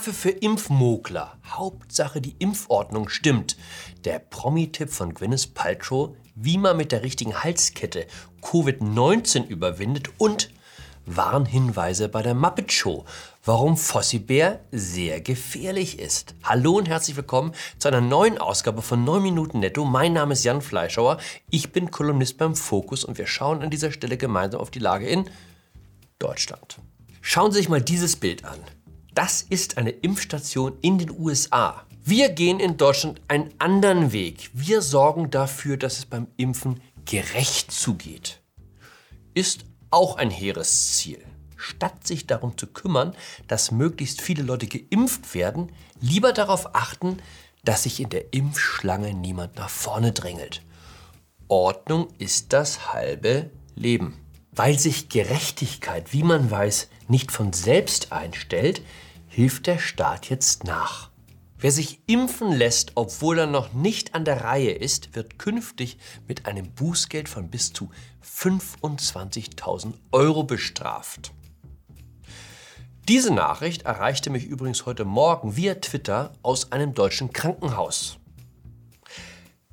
Strafe für Impfmogler. Hauptsache die Impfordnung stimmt. Der Promi-Tipp von Gwyneth Paltrow, wie man mit der richtigen Halskette Covid-19 überwindet und Warnhinweise bei der Muppet Show, warum Fossibär sehr gefährlich ist. Hallo und herzlich willkommen zu einer neuen Ausgabe von 9 Minuten Netto. Mein Name ist Jan Fleischauer, ich bin Kolumnist beim Fokus und wir schauen an dieser Stelle gemeinsam auf die Lage in Deutschland. Schauen Sie sich mal dieses Bild an. Das ist eine Impfstation in den USA. Wir gehen in Deutschland einen anderen Weg. Wir sorgen dafür, dass es beim Impfen gerecht zugeht. Ist auch ein hehres Ziel. Statt sich darum zu kümmern, dass möglichst viele Leute geimpft werden, lieber darauf achten, dass sich in der Impfschlange niemand nach vorne drängelt. Ordnung ist das halbe Leben. Weil sich Gerechtigkeit, wie man weiß, nicht von selbst einstellt, hilft der Staat jetzt nach. Wer sich impfen lässt, obwohl er noch nicht an der Reihe ist, wird künftig mit einem Bußgeld von bis zu 25.000 Euro bestraft. Diese Nachricht erreichte mich übrigens heute Morgen via Twitter aus einem deutschen Krankenhaus.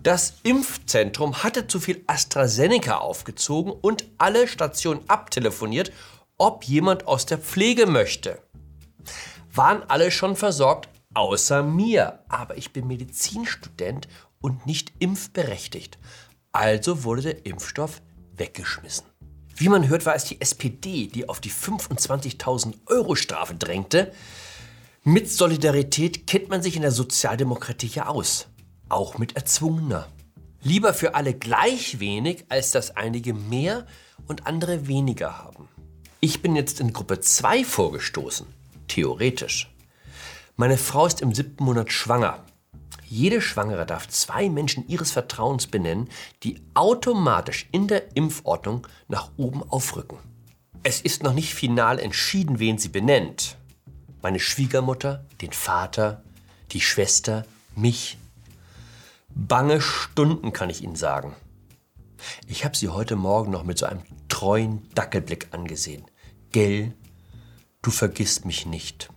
Das Impfzentrum hatte zu viel AstraZeneca aufgezogen und alle Stationen abtelefoniert, ob jemand aus der Pflege möchte. Waren alle schon versorgt, außer mir. Aber ich bin Medizinstudent und nicht impfberechtigt. Also wurde der Impfstoff weggeschmissen. Wie man hört, war es die SPD, die auf die 25.000 Euro Strafe drängte. Mit Solidarität kennt man sich in der Sozialdemokratie ja aus auch mit erzwungener. Lieber für alle gleich wenig, als dass einige mehr und andere weniger haben. Ich bin jetzt in Gruppe 2 vorgestoßen, theoretisch. Meine Frau ist im siebten Monat schwanger. Jede Schwangere darf zwei Menschen ihres Vertrauens benennen, die automatisch in der Impfordnung nach oben aufrücken. Es ist noch nicht final entschieden, wen sie benennt. Meine Schwiegermutter, den Vater, die Schwester, mich, Bange Stunden, kann ich Ihnen sagen. Ich habe sie heute Morgen noch mit so einem treuen Dackelblick angesehen. Gell, du vergisst mich nicht.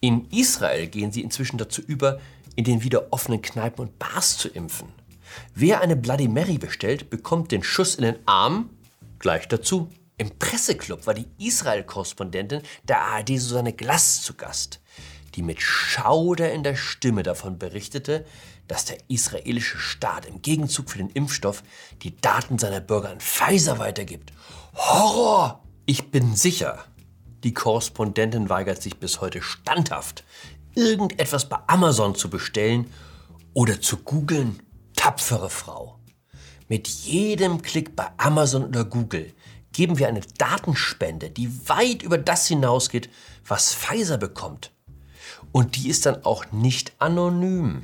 In Israel gehen sie inzwischen dazu über, in den wieder offenen Kneipen und Bars zu impfen. Wer eine Bloody Mary bestellt, bekommt den Schuss in den Arm gleich dazu. Im Presseclub war die Israel-Korrespondentin der ARD Susanne Glass zu Gast, die mit Schauder in der Stimme davon berichtete, dass der israelische Staat im Gegenzug für den Impfstoff die Daten seiner Bürger an Pfizer weitergibt. Horror! Ich bin sicher, die Korrespondentin weigert sich bis heute standhaft, irgendetwas bei Amazon zu bestellen oder zu googeln. Tapfere Frau. Mit jedem Klick bei Amazon oder Google geben wir eine Datenspende, die weit über das hinausgeht, was Pfizer bekommt. Und die ist dann auch nicht anonym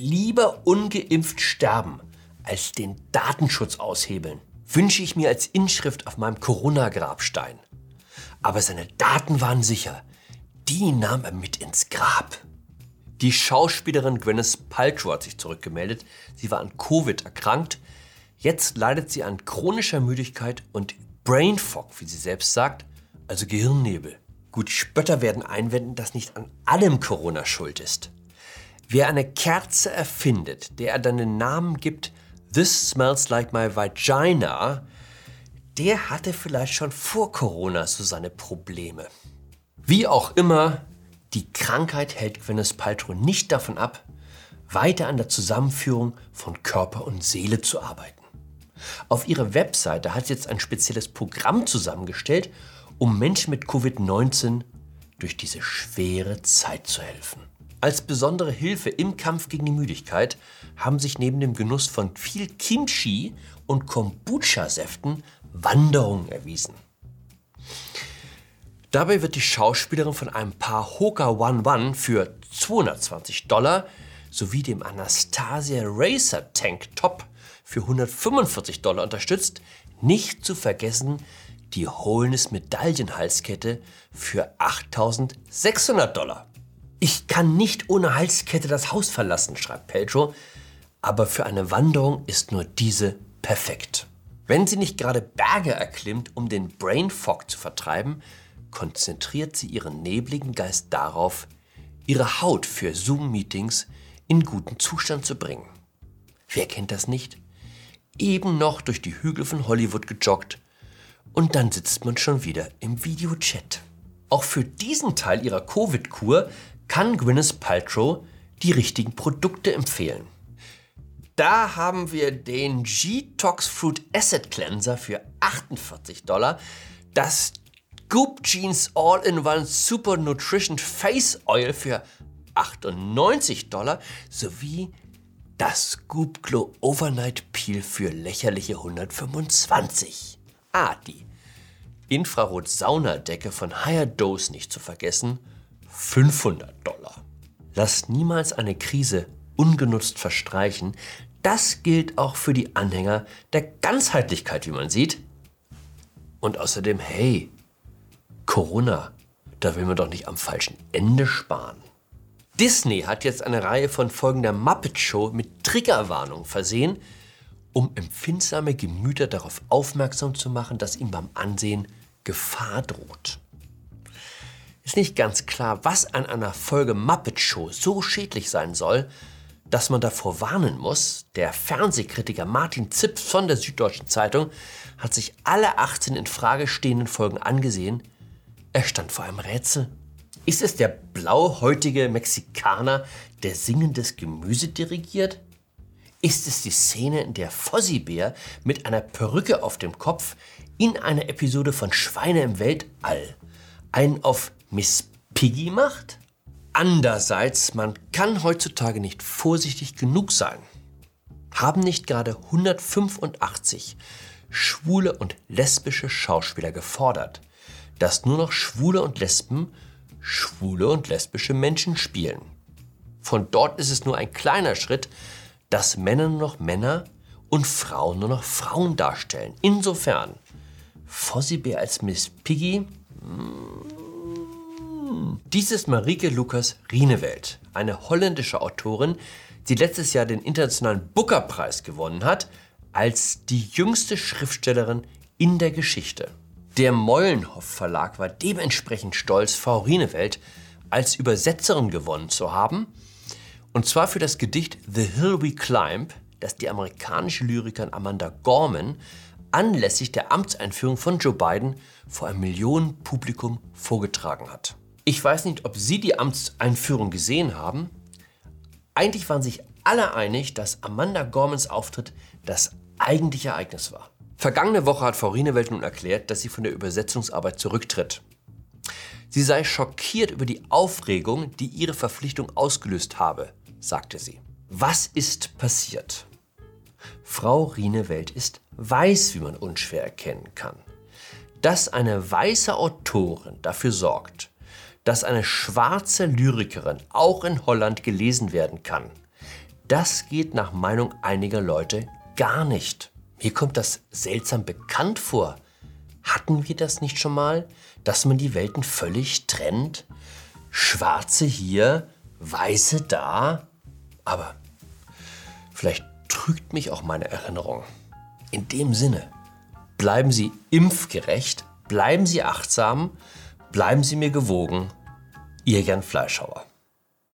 lieber ungeimpft sterben, als den Datenschutz aushebeln, wünsche ich mir als Inschrift auf meinem Corona-Grabstein. Aber seine Daten waren sicher. Die nahm er mit ins Grab. Die Schauspielerin Gwyneth Paltrow hat sich zurückgemeldet. Sie war an Covid erkrankt. Jetzt leidet sie an chronischer Müdigkeit und Brain Fog, wie sie selbst sagt, also Gehirnnebel. Gut, Spötter werden einwenden, dass nicht an allem Corona schuld ist. Wer eine Kerze erfindet, der er dann den Namen gibt, This smells like my vagina, der hatte vielleicht schon vor Corona so seine Probleme. Wie auch immer, die Krankheit hält Gwyneth Paltrow nicht davon ab, weiter an der Zusammenführung von Körper und Seele zu arbeiten. Auf ihrer Webseite hat sie jetzt ein spezielles Programm zusammengestellt, um Menschen mit Covid-19 durch diese schwere Zeit zu helfen. Als besondere Hilfe im Kampf gegen die Müdigkeit haben sich neben dem Genuss von viel Kimchi und Kombucha-Säften Wanderungen erwiesen. Dabei wird die Schauspielerin von einem Paar Hoka One One für 220 Dollar sowie dem Anastasia Racer Tank Top für 145 Dollar unterstützt. Nicht zu vergessen die Holness Medaillenhalskette für 8600 Dollar. Ich kann nicht ohne Halskette das Haus verlassen, schreibt Pedro, aber für eine Wanderung ist nur diese perfekt. Wenn sie nicht gerade Berge erklimmt, um den Brain Fog zu vertreiben, konzentriert sie ihren nebligen Geist darauf, ihre Haut für Zoom-Meetings in guten Zustand zu bringen. Wer kennt das nicht? Eben noch durch die Hügel von Hollywood gejoggt und dann sitzt man schon wieder im Videochat. Auch für diesen Teil ihrer Covid-Kur kann Gwyneth Paltrow die richtigen Produkte empfehlen. Da haben wir den G-Tox Fruit Acid Cleanser für 48 Dollar, das Goop Jeans All-in-One Super Nutrition Face Oil für 98 Dollar sowie das Goop Glow Overnight Peel für lächerliche 125. Ah, die Infrarot-Saunadecke von Higher Dose nicht zu vergessen, 500 Dollar. Lasst niemals eine Krise ungenutzt verstreichen. Das gilt auch für die Anhänger der Ganzheitlichkeit, wie man sieht. Und außerdem, hey, Corona, da will man doch nicht am falschen Ende sparen. Disney hat jetzt eine Reihe von Folgen der Muppet Show mit Triggerwarnung versehen, um empfindsame Gemüter darauf aufmerksam zu machen, dass ihm beim Ansehen Gefahr droht. Ist nicht ganz klar, was an einer Folge Muppet Show so schädlich sein soll, dass man davor warnen muss. Der Fernsehkritiker Martin Zipf von der Süddeutschen Zeitung hat sich alle 18 in Frage stehenden Folgen angesehen. Er stand vor einem Rätsel. Ist es der blauhäutige Mexikaner, der singendes Gemüse dirigiert? Ist es die Szene, in der Fossibär mit einer Perücke auf dem Kopf in einer Episode von Schweine im Weltall einen auf Miss Piggy macht? Andererseits, man kann heutzutage nicht vorsichtig genug sein. Haben nicht gerade 185 schwule und lesbische Schauspieler gefordert, dass nur noch Schwule und Lesben schwule und lesbische Menschen spielen. Von dort ist es nur ein kleiner Schritt, dass Männer nur noch Männer und Frauen nur noch Frauen darstellen. Insofern, Fossibär als Miss Piggy. Mm, dies ist Marike Lukas Rienewelt, eine holländische Autorin, die letztes Jahr den internationalen Booker-Preis gewonnen hat, als die jüngste Schriftstellerin in der Geschichte. Der Meulenhoff Verlag war dementsprechend stolz, Frau Rienewelt als Übersetzerin gewonnen zu haben. Und zwar für das Gedicht The Hill We Climb, das die amerikanische Lyrikerin Amanda Gorman anlässlich der Amtseinführung von Joe Biden vor einem Millionenpublikum vorgetragen hat. Ich weiß nicht, ob Sie die Amtseinführung gesehen haben. Eigentlich waren sich alle einig, dass Amanda Gormans Auftritt das eigentliche Ereignis war. Vergangene Woche hat Frau Rienewelt nun erklärt, dass sie von der Übersetzungsarbeit zurücktritt. Sie sei schockiert über die Aufregung, die ihre Verpflichtung ausgelöst habe, sagte sie. Was ist passiert? Frau Rienewelt ist weiß, wie man unschwer erkennen kann. Dass eine weiße Autorin dafür sorgt, dass eine schwarze Lyrikerin auch in Holland gelesen werden kann, das geht nach Meinung einiger Leute gar nicht. Mir kommt das seltsam bekannt vor. Hatten wir das nicht schon mal, dass man die Welten völlig trennt? Schwarze hier, Weiße da? Aber vielleicht trügt mich auch meine Erinnerung. In dem Sinne, bleiben Sie impfgerecht, bleiben Sie achtsam, bleiben Sie mir gewogen. Ihr Jan Fleischhauer.